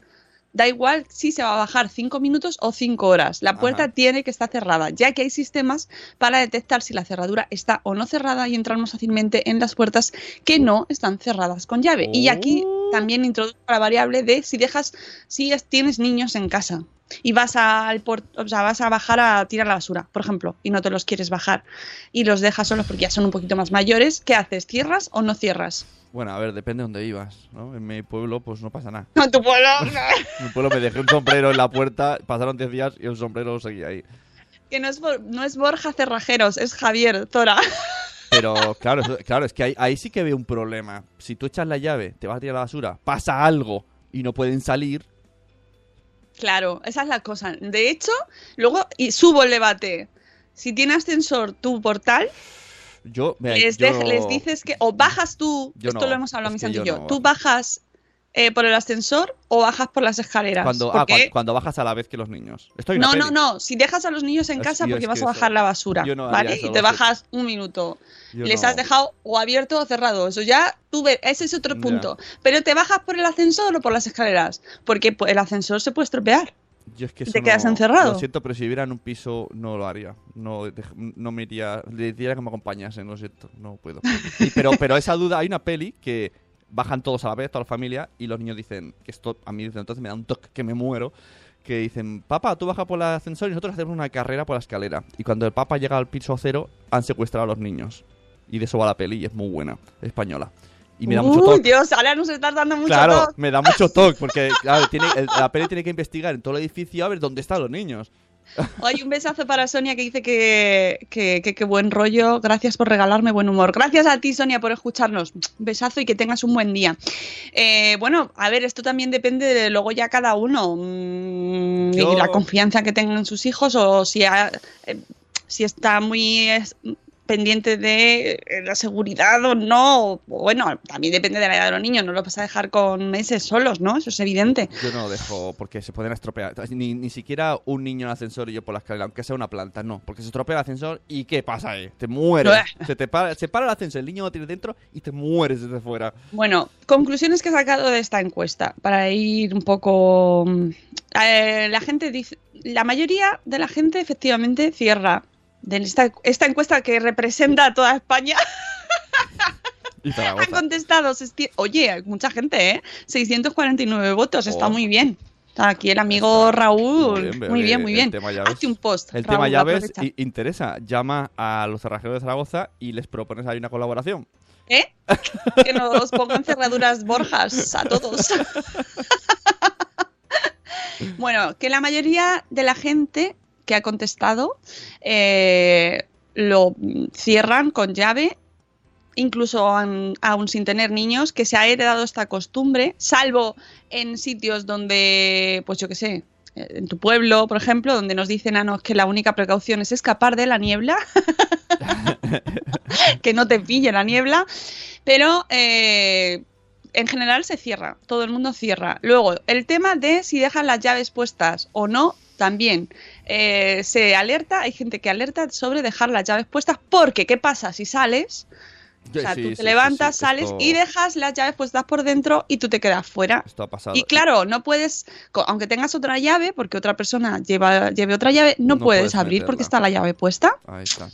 Da igual si se va a bajar 5 minutos o 5 horas. La puerta Ajá. tiene que estar cerrada, ya que hay sistemas para detectar si la cerradura está o no cerrada y entrar más fácilmente en las puertas que no están cerradas con llave. Y aquí Oh. también introduzco la variable de si dejas, si es- tienes niños en casa y vas al o sea, vas a bajar a tirar la basura, por ejemplo, y no te los quieres bajar y los dejas solos porque ya son un poquito más mayores, ¿qué haces? ¿Cierras o no cierras? Bueno, a ver, depende de dónde vivas, ¿no? En mi pueblo, pues no pasa nada. No, tu pueblo. En mi pueblo me dejé un sombrero en la puerta, pasaron 10 días y el sombrero seguía ahí. Que no es, no es Borja Cerrajeros, es Javier Tora. Pero claro, claro, es que ahí, ahí sí que veo un problema. Si tú echas la llave, te vas a tirar la basura, pasa algo y no pueden salir, Claro, esa es la cosa. De hecho, luego y subo el debate. Si tiene ascensor tu portal, yo... mira, les, yo- les dices que o bajas tú, Yo esto no, lo hemos hablado es santo y yo no tú bajas eh, por el ascensor o bajas por las escaleras. Cuando, ah, cuando bajas a la vez que los niños. No, no, no, si dejas a los niños en casa porque vas a eso- bajar la basura, yo no ¿vale? eso, y te bajas un minuto. Yo Les no. has dejado o abierto o cerrado. Eso ya, tú ves, ese es otro punto. Pero te bajas por el ascensor o por las escaleras. Porque pues, el ascensor se puede estropear. Yo es que te quedas no- encerrado. Lo siento, pero si viviera en un piso no lo haría. No, no me iría. Le diría que me acompañasen, lo siento. No puedo. Y- pero, pero esa duda, hay una peli que bajan todos a la vez, toda la familia, y los niños dicen, que esto a mí desde entonces me da un toque que me muero, que dicen, papá, tú baja por el ascensor y nosotros hacemos una carrera por la escalera. Y cuando el papá llega al piso cero, han secuestrado a los niños. Y de eso va la peli y es muy buena, española. Y me da mucho toque. Dios, ahora nos estás dando mucho Claro, me da mucho toque, porque claro, tiene, el- la peli tiene que investigar en todo el edificio a ver dónde están los niños. Oye, un besazo para Sonia que dice que que, que- que buen rollo. Gracias por regalarme buen humor. Gracias a ti, Sonia, por escucharnos. Un besazo y que tengas un buen día. Eh, bueno, a ver, esto también depende de luego ya cada uno. mm, Yo- Y la confianza que tengan sus hijos o si, ha- eh, si está muy es- pendiente de eh, la seguridad o no. Bueno, también depende de la edad de los niños. No los vas a dejar con meses solos, ¿no? Eso es evidente. Yo no lo dejo porque se pueden estropear. Ni, ni siquiera un niño en ascensor y yo por la escalera, aunque sea una planta, no. Porque se estropea el ascensor y ¿qué pasa ahí? Te mueres. se te para, se para el ascensor, el niño lo tiene dentro y te mueres desde fuera. Bueno, conclusiones que he sacado de esta encuesta, para ir un poco... mm, eh, la gente dice, la mayoría de la gente efectivamente cierra. De esta, esta encuesta que representa a toda España Y han contestado, oye, hay mucha gente, ¿eh? 649 votos, está Oh. muy bien. Está aquí el amigo Raúl, Muy bien, muy bien, el- muy bien. Hazte un post. El Raúl, tema llaves interesa. Llama a los cerrajeros de Zaragoza y les propones ahí una colaboración. ¿Eh? Que nos pongan cerraduras Borjas a todos. bueno, que la mayoría de la gente que ha contestado eh, lo cierran con llave, incluso aun sin tener niños, que se ha heredado esta costumbre, salvo en sitios donde, pues yo qué sé, eh, en tu pueblo, por ejemplo, donde nos dicen a nos que la única precaución es escapar de la niebla, que no te pille la niebla, pero eh, en general se cierra, todo el mundo cierra. Luego, el tema de si dejan las llaves puestas o no, también eh, se alerta, hay gente que alerta sobre dejar las llaves puestas, porque ¿qué pasa si sales? O sea, Sí, tú te sí, levantas, sí, sales esto- y dejas las llaves puestas por dentro y tú te quedas fuera. Esto ha pasado. Y claro, no puedes, aunque tengas otra llave, porque otra persona lleva, lleve otra llave, no, No puedes, puedes abrir meterla. porque está la llave puesta. Ahí está.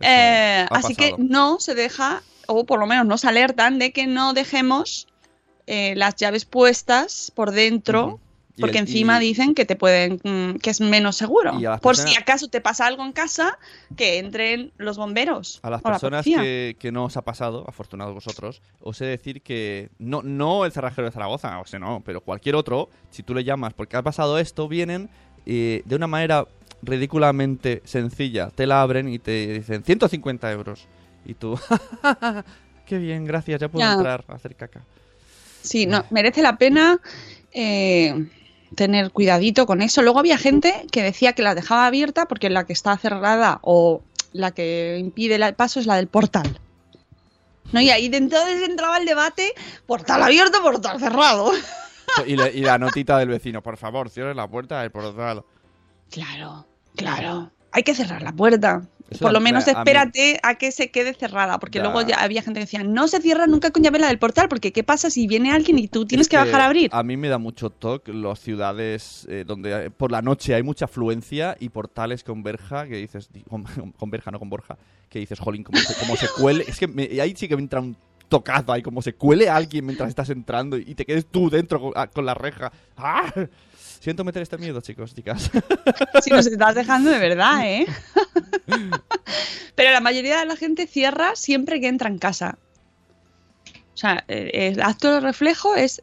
Eh, así que no se deja, o por lo menos nos alertan de que no dejemos eh, las llaves puestas por dentro, porque el- encima y- dicen que te pueden, mm, que es menos seguro. Por si acaso te pasa algo en casa, que entren los bomberos. A las la personas que, que no os ha pasado, afortunados vosotros, os he de decir que no, no el cerrajero de Zaragoza, o sea, no, pero cualquier otro, si tú le llamas porque ha pasado esto, vienen eh, de una manera ridículamente sencilla, te la abren y te dicen 150 euros. Y tú, qué bien, gracias, ya puedo Ya. entrar a hacer caca. Sí, no, merece la pena eh, tener cuidadito con eso. Luego había gente que decía que la dejaba abierta porque la que está cerrada o la que impide el paso es la del portal. ¿No? Y ahí entonces entraba el debate, portal abierto, portal cerrado. Y, le- y la notita del vecino, por favor, cierre la puerta del portal. Claro, claro. Hay que cerrar la puerta. Eso Por lo me- menos a mí- espérate a que se quede cerrada, porque Ya. luego ya había gente que decía, no se cierra nunca con llave la del portal, porque ¿qué pasa si viene alguien y tú tienes Es que, bajar a abrir? A mí me da mucho toque las ciudades eh, donde por la noche hay mucha afluencia y portales con verja que dices, di- con, con verja, no con Borja, que dices, jolín, como se, cómo se cuele. Es que me- ahí sí que me entra un tocazo ahí, como se cuele a alguien mientras estás entrando y te quedes tú dentro con, ah, con la reja. ¡Ah! Siento meter este miedo, chicos, chicas. Si nos estás dejando de verdad, ¿eh? Pero la mayoría de la gente cierra siempre que entra en casa. O sea, eh, el acto de reflejo es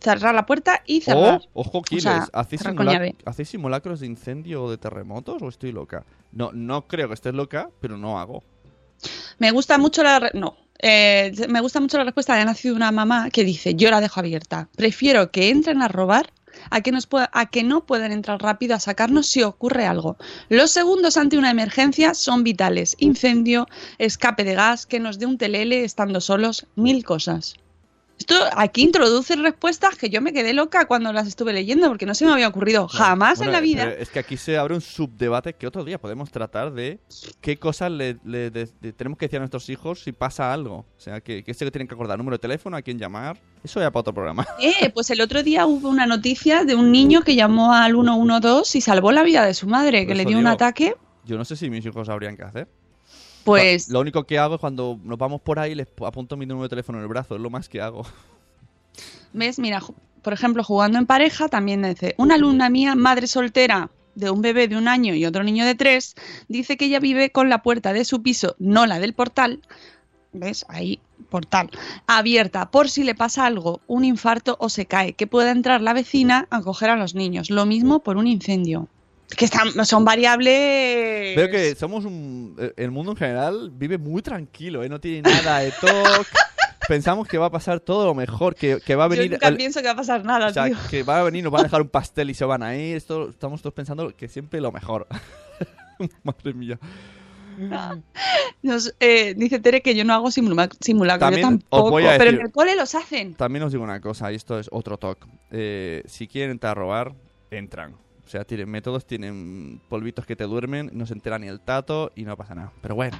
cerrar la puerta y cerrar. Oh, ojo, Kiles, sea, ¿hacéis, cerrar con simula- llave. ¿hacéis simulacros de incendio o de terremotos o estoy loca? No, no creo que estés loca, pero no hago. Me gusta mucho la... No. Eh, me gusta mucho la respuesta de nacido una mamá que dice, yo la dejo abierta. Prefiero que entren a robar a que, nos pueda- a que no puedan entrar rápido a sacarnos si ocurre algo. Los segundos ante una emergencia son vitales. Incendio, escape de gas, que nos dé un telele estando solos, mil cosas. Esto aquí introduce respuestas que yo me quedé loca cuando las estuve leyendo porque no se me había ocurrido jamás Bueno, en la vida. pero Es que aquí se abre un subdebate que otro día podemos tratar de qué cosas le, le- de- de- tenemos que decir a nuestros hijos si pasa algo. O sea, que, que esto que tienen que acordar, número de teléfono, a quién llamar. Eso ya para otro programa. Eh, pues el otro día hubo una noticia de un niño que llamó al 112 y salvó la vida de su madre, que le dio un ataque. Yo no sé si mis hijos sabrían qué hacer. Pues Lo único que hago es cuando nos vamos por ahí les apunto mi número de teléfono en el brazo. Es lo más que hago. ves, mira, por ejemplo, jugando en pareja, también dice, una alumna mía, madre soltera de un bebé de un año y otro niño de tres, dice que ella vive con la puerta de su piso, no la del portal, ¿Ves? Ahí, portal. Abierta, por si le pasa algo, un infarto o se cae, que pueda entrar la vecina a coger a los niños. Lo mismo por un incendio. Que están, son variables. Veo que somos un. El mundo en general vive muy tranquilo, ¿eh? No tiene nada de toque. Pensamos que va a pasar todo lo mejor, que, que va a Yo venir. nunca el- pienso que va a pasar nada, o sea, tío. que va a venir, nos van a dejar un pastel y se van a ir. Esto, estamos todos pensando que siempre lo mejor. Madre mía. Nos, eh, dice Tere que yo no hago simula simulacros, yo tampoco. a Pero en decir- el cole los hacen. También os digo una cosa, y esto es otro talk. Eh, si quieren entrar a robar, entran. O sea, tienen métodos, tienen polvitos que te duermen, no se entera ni el tato y no pasa nada. Pero bueno,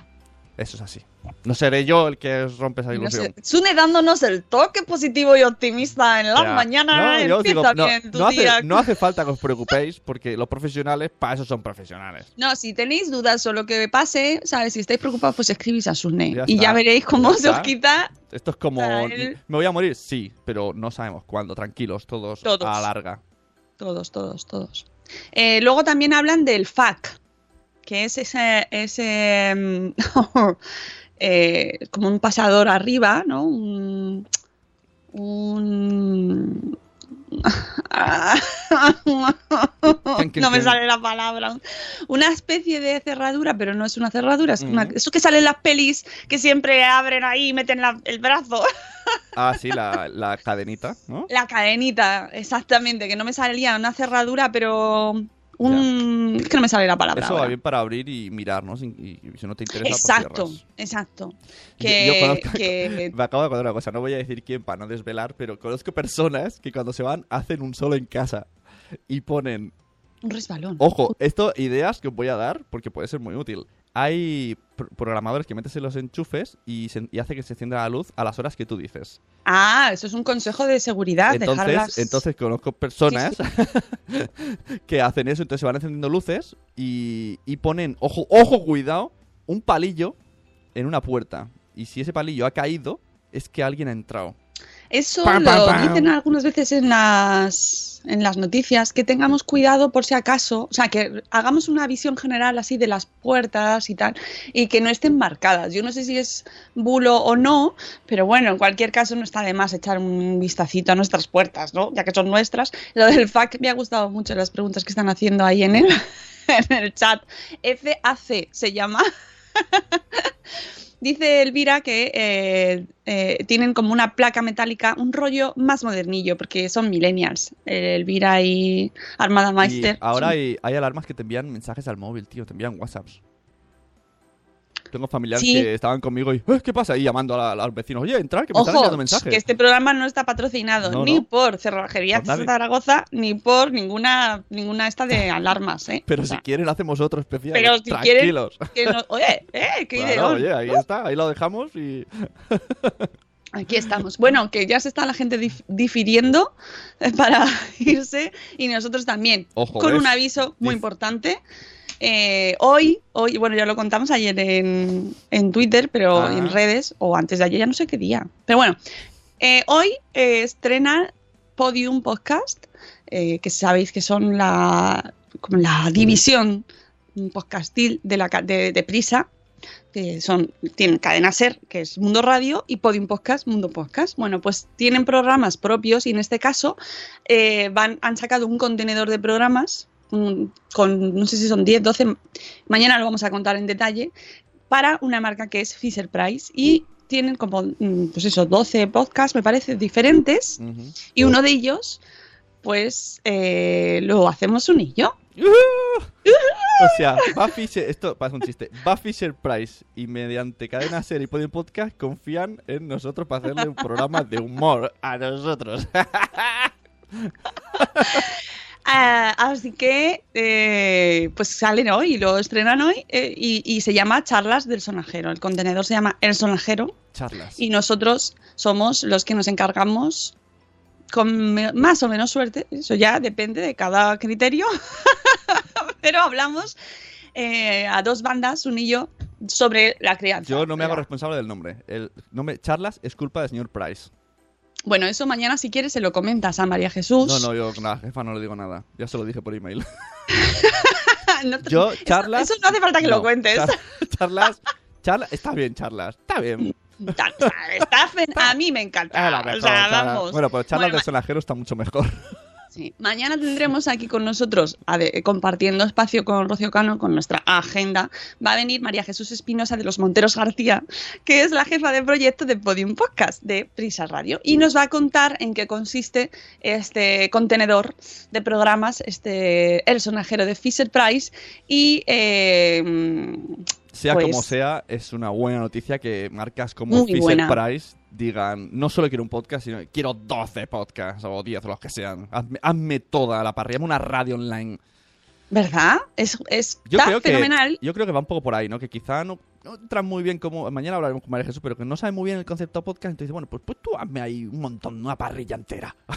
eso es así. No seré yo el que os rompe esa ilusión. Sune dándonos el toque positivo y optimista en la Ya. mañana. No, yo os digo, Empieza no, bien tu no hace, día. no hace falta que os preocupéis porque los profesionales, para eso son profesionales. No, si tenéis dudas o lo que pase, ¿sabes? Si estáis preocupados, pues escribís a Sune. Ya y está. ya veréis cómo Ya se os quita. Esto es como, ¿me voy a morir? Sí, pero no sabemos cuándo. Tranquilos, todos, Todos. a la larga. Todos, todos, todos. Eh, luego también hablan del FAC, que es ese, ese mm, eh, como un pasador arriba, ¿no? Un, no me sale la palabra. Una especie de cerradura, pero no es una cerradura, es una- Ujú. eso que sale en las pelis que siempre abren ahí y meten la- el brazo. Ah, sí, la, la cadenita, ¿no? La cadenita, exactamente, que no me salía una cerradura, pero un... Es que no me sale la palabra. Eso va bien para abrir y mirar, ¿no? Sin- Y, si no te interesa, pues Exacto, cierras. exacto. Yo- Que, yo conozco- que- Me acabo de acordar una cosa, no voy a decir quién para no desvelar, pero conozco personas que cuando se van hacen un solo en casa y ponen un resbalón. Ojo, esto ideas que os voy a dar porque puede ser muy útil. Hay programadores que metes en los enchufes y, se- y hace que se encienda la luz a las horas que tú dices. Ah, eso es un consejo de seguridad, Entonces, dejarlas... entonces conozco personas que hacen eso, entonces se van encendiendo luces y, y ponen, ojo, ojo, cuidado, un palillo en una puerta. Y si ese palillo ha caído, es que alguien ha entrado. Eso lo dicen algunas veces en las, en las noticias, que tengamos cuidado por si acaso, o sea, que hagamos una visión general así de las puertas y tal, y que no estén marcadas. Yo no sé si es bulo o no, pero bueno, en cualquier caso no está de más echar un vistacito a nuestras puertas, ¿no? Ya que son nuestras. Lo del FAC me ha gustado mucho las preguntas que están haciendo ahí en el, en el chat. FAC se llama. Dice Elvira que eh, eh, tienen como una placa metálica, un rollo más modernillo, porque son millennials. Eh, Elvira y Armada Y Meister. ahora son- hay, hay alarmas que te envían mensajes al móvil, tío, te envían WhatsApps. Tengo familiares Sí. que estaban conmigo y, "Eh, ¿qué pasa? Y llamando a, la- a los vecinos, oye, entra, que me están Ojo, enviando mensajes. que este programa no está patrocinado No, ni no. por Cerrajería Por nadie. Zaragoza ni por ninguna ninguna esta de alarmas, ¿eh? Pero O si sea, quieren hacemos otro especial. Pero si quieren- Tranquilos. que no- oye, eh, qué Claro, oye, ahí está, ahí lo dejamos y... Aquí estamos. Bueno, que ya se está la gente dif- difiriendo para irse y nosotros también. Ojo, con ¿ves? un aviso muy Dif- importante. Eh, hoy, hoy, bueno, ya lo contamos ayer en, en Twitter, pero Ah. en redes, o antes de ayer, ya no sé qué día. Pero bueno, eh, hoy eh, estrena Podium Podcast, eh, que sabéis que son la, como la división podcastil de, la, de, de Prisa, que son, tienen cadena ser, que es Mundo Radio, y Podium Podcast, Mundo Podcast. Bueno, pues tienen programas propios y en este caso van, han sacado un contenedor de programas con, no sé si son 10, 12, mañana lo vamos a contar en detalle, para una marca que es Fisher Price y tienen como, mm, pues eso, 12 podcasts, me parece, diferentes y uno de ellos, pues eh, lo hacemos un yo. O sea, va Fisher, esto pasa un chiste, va Fisher Price y mediante cadena ser y Podium Podcast confían en nosotros para hacerle un programa de humor a nosotros. Ah, así que, eh, pues salen hoy, lo estrenan hoy eh, y, y se llama Charlas del Sonajero. El contenedor se llama El Sonajero Charlas. y nosotros somos los que nos encargamos con más o menos suerte, eso ya depende de cada criterio, pero hablamos eh, a dos bandas, un y yo, sobre la crianza. Yo no me hago responsable del nombre. El nombre Charlas es culpa del señor Price. Bueno, eso mañana si quieres se lo comentas a María Jesús. No, no, yo la jefa no le digo nada. Ya se lo dije por email. No te- Yo, charlas. Eso, no hace falta que no. lo cuentes. Char- charlas. Charlas. Está bien, charlas. Está bien. Está fen- a mí me encanta. Mejor, o sea, vamos. Bueno, pero charlas Bueno, de sonajero está mucho mejor. Sí. Mañana tendremos aquí con nosotros, a ver, compartiendo espacio con Rocío Cano, con nuestra agenda, va a venir María Jesús Espinosa de los Monteros García, que es la jefa de proyecto de Podium Podcast de Prisa Radio, y nos va a contar en qué consiste este contenedor de programas, este El Sonajero de Fisher Price, y eh, Sea Pues- como sea, es una buena noticia que marcas como Fisher buena. Price digan, no solo quiero un podcast, sino que quiero 12 podcasts o 10 o los que sean. Hazme, hazme toda la parrilla, hazme una radio online. ¿verdad? Es, es Yo que, fenomenal. yo creo que va un poco por ahí, ¿no? Que quizá no, no entran muy bien como... Mañana hablaremos con María Jesús, pero que no sabe muy bien el concepto podcast. Entonces, bueno, pues, pues tú hazme ahí un montón, una parrilla entera.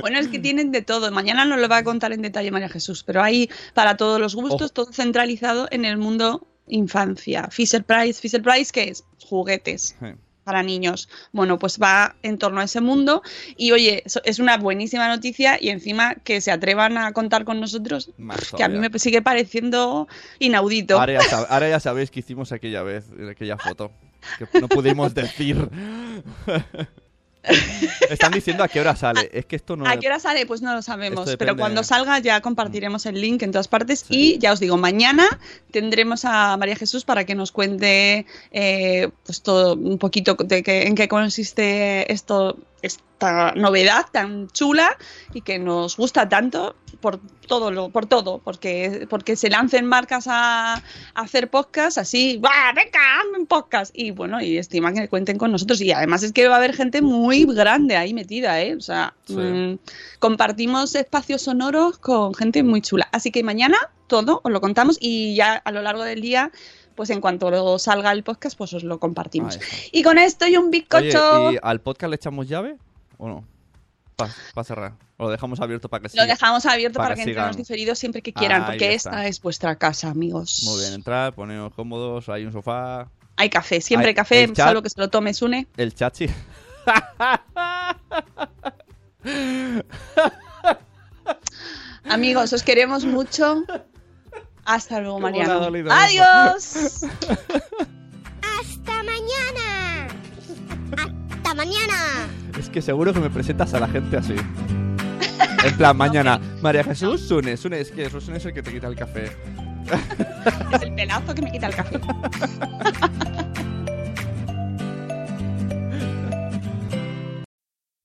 Bueno, es que tienen de todo. Mañana nos lo va a contar en detalle María Jesús, pero hay para todos los gustos, Ojo. todo centralizado en el mundo infancia. Fisher Price, Fisher Price, ¿qué es? Juguetes Sí. Para niños. Bueno, pues va en torno a ese mundo y oye, es una buenísima noticia y encima que se atrevan a contar con nosotros, Más que a mí me sigue pareciendo inaudito. Ahora ya, ahora ya sabéis que hicimos aquella vez, en aquella foto. Que no pudimos decir. Están diciendo a qué hora sale. Es que esto no. ¿A qué hora sale? Pues no lo sabemos, pero cuando salga ya compartiremos el link en todas partes y ya os digo, mañana tendremos a María Jesús para que nos cuente eh, pues todo un poquito de qué- en qué consiste esto, esta novedad tan chula y que nos gusta tanto por todo lo, por todo, porque, porque se lancen marcas a, a hacer podcast así, ¡va! venga, un podcast! Y bueno, y estima que cuenten con nosotros. Y además es que va a haber gente muy grande ahí metida, ¿eh? O sea, Sí. mm, compartimos espacios sonoros con gente muy chula. Así que mañana todo os lo contamos y ya a lo largo del día, pues en cuanto lo salga el podcast, pues os lo compartimos. Está. Y con esto y un bizcocho. Oye, ¿y al podcast le echamos llave o no? Para cerrar. O lo dejamos abierto para que Lo siga. dejamos abierto para para, que que entren los sigan. diferidos siempre que quieran, Ahí porque esta es vuestra casa, amigos. Muy bien, entrar, poneros cómodos, hay un sofá. Hay café, siempre Hay- café, chat- salvo que se lo tome Sune. El chachi. Amigos, os queremos mucho. Hasta luego, Mariano. ¡Adiós! ¡Hasta mañana! ¡Hasta mañana! Es que seguro que me presentas a la gente así. En plan, mañana. María Jesús, Sune. Sune, es que Sune es el que te quita el café. es el pelazo que me quita el café.